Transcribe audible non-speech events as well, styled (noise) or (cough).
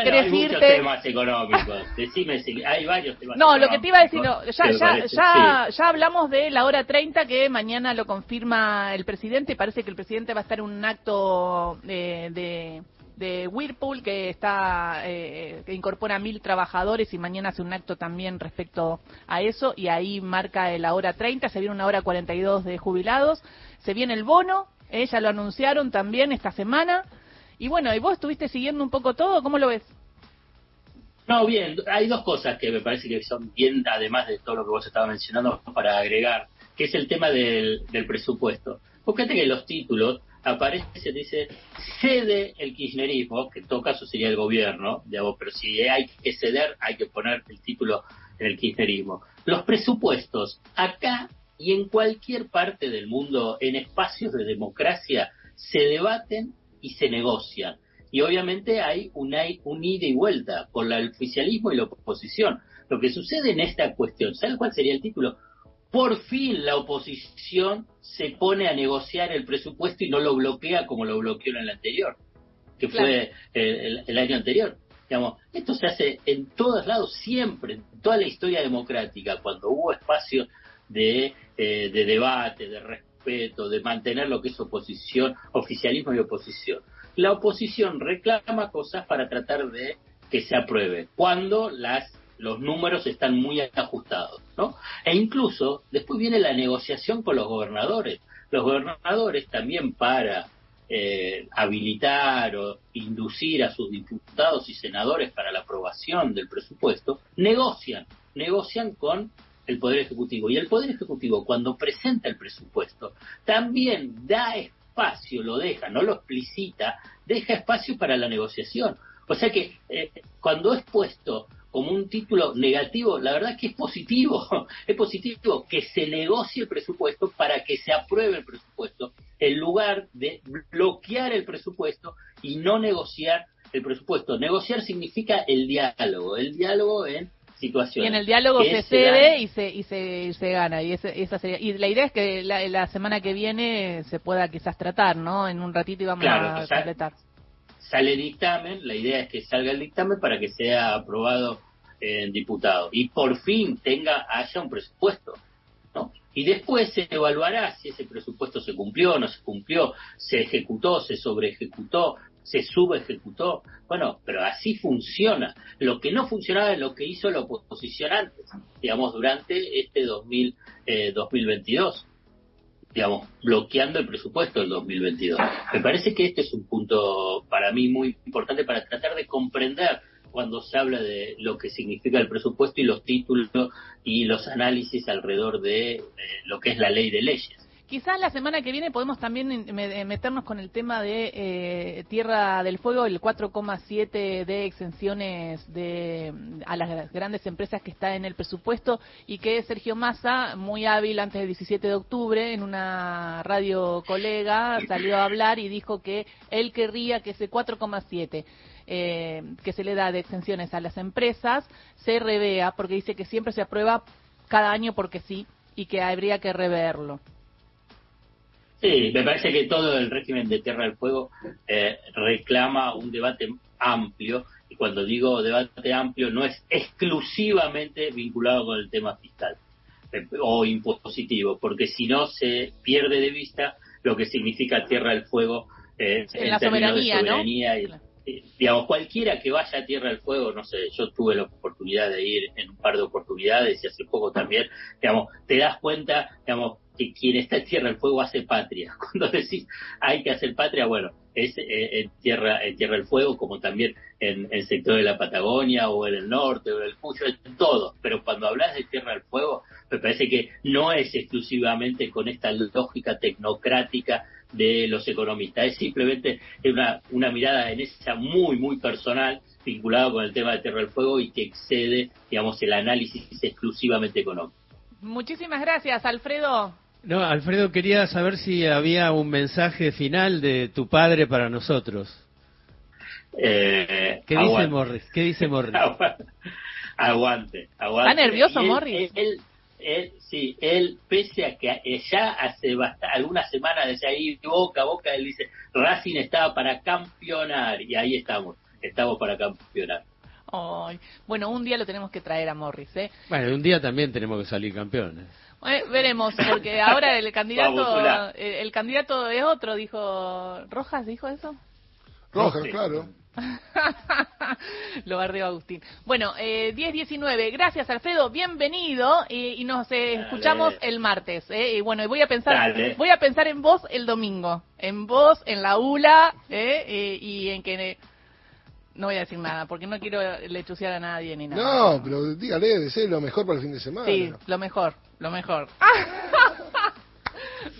querés hay muchos irte. temas económicos. Decime si hay varios temas No, lo que te iba a decir, no, ya, ya, ya, sí. ya hablamos de la hora 30 que mañana lo confirma el presidente. Parece que el presidente va a estar en un acto eh, de, de Whirlpool que está eh, que incorpora mil trabajadores y mañana hace un acto también respecto a eso y ahí marca la hora 30, se viene una hora 42 de jubilados, se viene el bono, eh, ya lo anunciaron también esta semana. Y bueno, ¿y vos estuviste siguiendo un poco todo? ¿Cómo lo ves? No, bien, hay dos cosas que me parece que son bien, además de todo lo que vos estabas mencionando, para agregar, que es el tema del, presupuesto. Fíjate que los títulos aparece, dice, cede el kirchnerismo, que en todo caso sería el gobierno, digamos, pero si hay que ceder, hay que poner el título en el kirchnerismo. Los presupuestos, acá y en cualquier parte del mundo, en espacios de democracia, se debaten y se negocian. Y obviamente hay un, hay un ida y vuelta por el oficialismo y la oposición. Lo que sucede en esta cuestión, ¿sabes cuál sería el título? Por fin la oposición se pone a negociar el presupuesto y no lo bloquea como lo bloqueó en el anterior, que fue el año anterior. Digamos, esto se hace en todos lados, siempre, en toda la historia democrática, cuando hubo espacios de, eh, de debate, de respeto, de mantener lo que es oposición, oficialismo y oposición. La oposición reclama cosas para tratar de que se apruebe, cuando las los números están muy ajustados, ¿no? E incluso después viene la negociación con los gobernadores. Los gobernadores también para eh, habilitar o inducir a sus diputados y senadores para la aprobación del presupuesto, negocian, negocian con el Poder Ejecutivo. Y el Poder Ejecutivo, cuando presenta el presupuesto, también da espacio, lo deja, no lo explicita, deja espacio para la negociación. O sea que eh, cuando es puesto como un título negativo, la verdad que es positivo, (laughs) es positivo que se negocie el presupuesto para que se apruebe el presupuesto, en lugar de bloquear el presupuesto y no negociar el presupuesto. Negociar significa el diálogo, el diálogo en Y situaciones. en el diálogo se cede y se, y se, y se gana. Y, ese- esa sería, y la idea es que la, la semana que viene se pueda quizás tratar, ¿no? En un ratito y vamos Claro, a completar. sale dictamen, la idea es que salga el dictamen para que sea aprobado en diputado y por fin tenga haya un presupuesto, ¿no? Y después se evaluará si ese presupuesto se cumplió o no se cumplió, se ejecutó, se sobreejecutó, se subejecutó. Bueno, pero así funciona. Lo que no funcionaba es lo que hizo la oposición antes, digamos, durante este 2000, eh, 2022 digamos, bloqueando el presupuesto del 2022. Me parece que este es un punto para mí muy importante para tratar de comprender cuando se habla de lo que significa el presupuesto y los títulos y los análisis alrededor de eh, lo que es la ley de leyes. Quizás la semana que viene podemos también me- eh, meternos con el tema de eh, Tierra del Fuego, el 4,7 de exenciones de, a las grandes empresas que está en el presupuesto y que Sergio Massa, muy hábil antes del 17 de octubre, en una radio colega, salió a hablar y dijo que él querría que ese 4,7 eh, que se le da de exenciones a las empresas se revea, porque dice que siempre se aprueba cada año porque sí y que habría que reverlo. Sí, me parece que todo el régimen de Tierra del Fuego eh, reclama un debate amplio y cuando digo debate amplio no es exclusivamente vinculado con el tema fiscal eh, o impositivo, porque si no se pierde de vista lo que significa Tierra del Fuego eh, En la términos de soberanía, ¿no? soberanía y- eh, digamos, cualquiera que vaya a Tierra del Fuego, no sé, yo tuve la oportunidad de ir en un par de oportunidades y hace poco también, digamos, te das cuenta, digamos, que quien está en Tierra del Fuego hace patria. (laughs) Cuando decís hay que hacer patria, bueno, es eh, en Tierra en Tierra del Fuego, como también en el sector de la Patagonia o en el norte o en el Cuyo, en todo. Pero cuando hablas de Tierra del Fuego, me parece que no es exclusivamente con esta lógica tecnocrática de los economistas, es simplemente una, una mirada en esa muy, muy personal vinculado con el tema de Tierra del Fuego y que excede, digamos, el análisis exclusivamente económico. Muchísimas gracias, Alfredo. No, Alfredo, quería saber si había un mensaje final de tu padre para nosotros. Eh, ¿Qué dice aguante. Morris? ¿Qué dice Morris? (laughs) aguante, aguante. ¿Está nervioso, él- Morris? Él, él- sí, él, pese a que ya hace algunas semanas desde ahí, boca a boca, él dice, Racing estaba para campeonar, y ahí estamos. estamos para campeonar. Ay, bueno, un día lo tenemos que traer a Morris, ¿eh? Bueno, un día también tenemos que salir campeones. Eh, veremos, porque ahora el candidato el, el candidato es otro, dijo Rojas, dijo eso. Rojas, Sí. claro. (laughs) Lo bardeó Agustín. Bueno, eh, 10-19, gracias Alfredo, bienvenido y, y nos eh, escuchamos el martes. eh, y bueno, y voy a pensar Dale. voy a pensar en vos el domingo, en vos, en la ULA eh, eh, y en que... no voy a decir nada, porque no quiero lechuciar a nadie ni nada. No, pero dígale, desee lo mejor para el fin de semana. Sí, lo mejor, lo mejor. (laughs)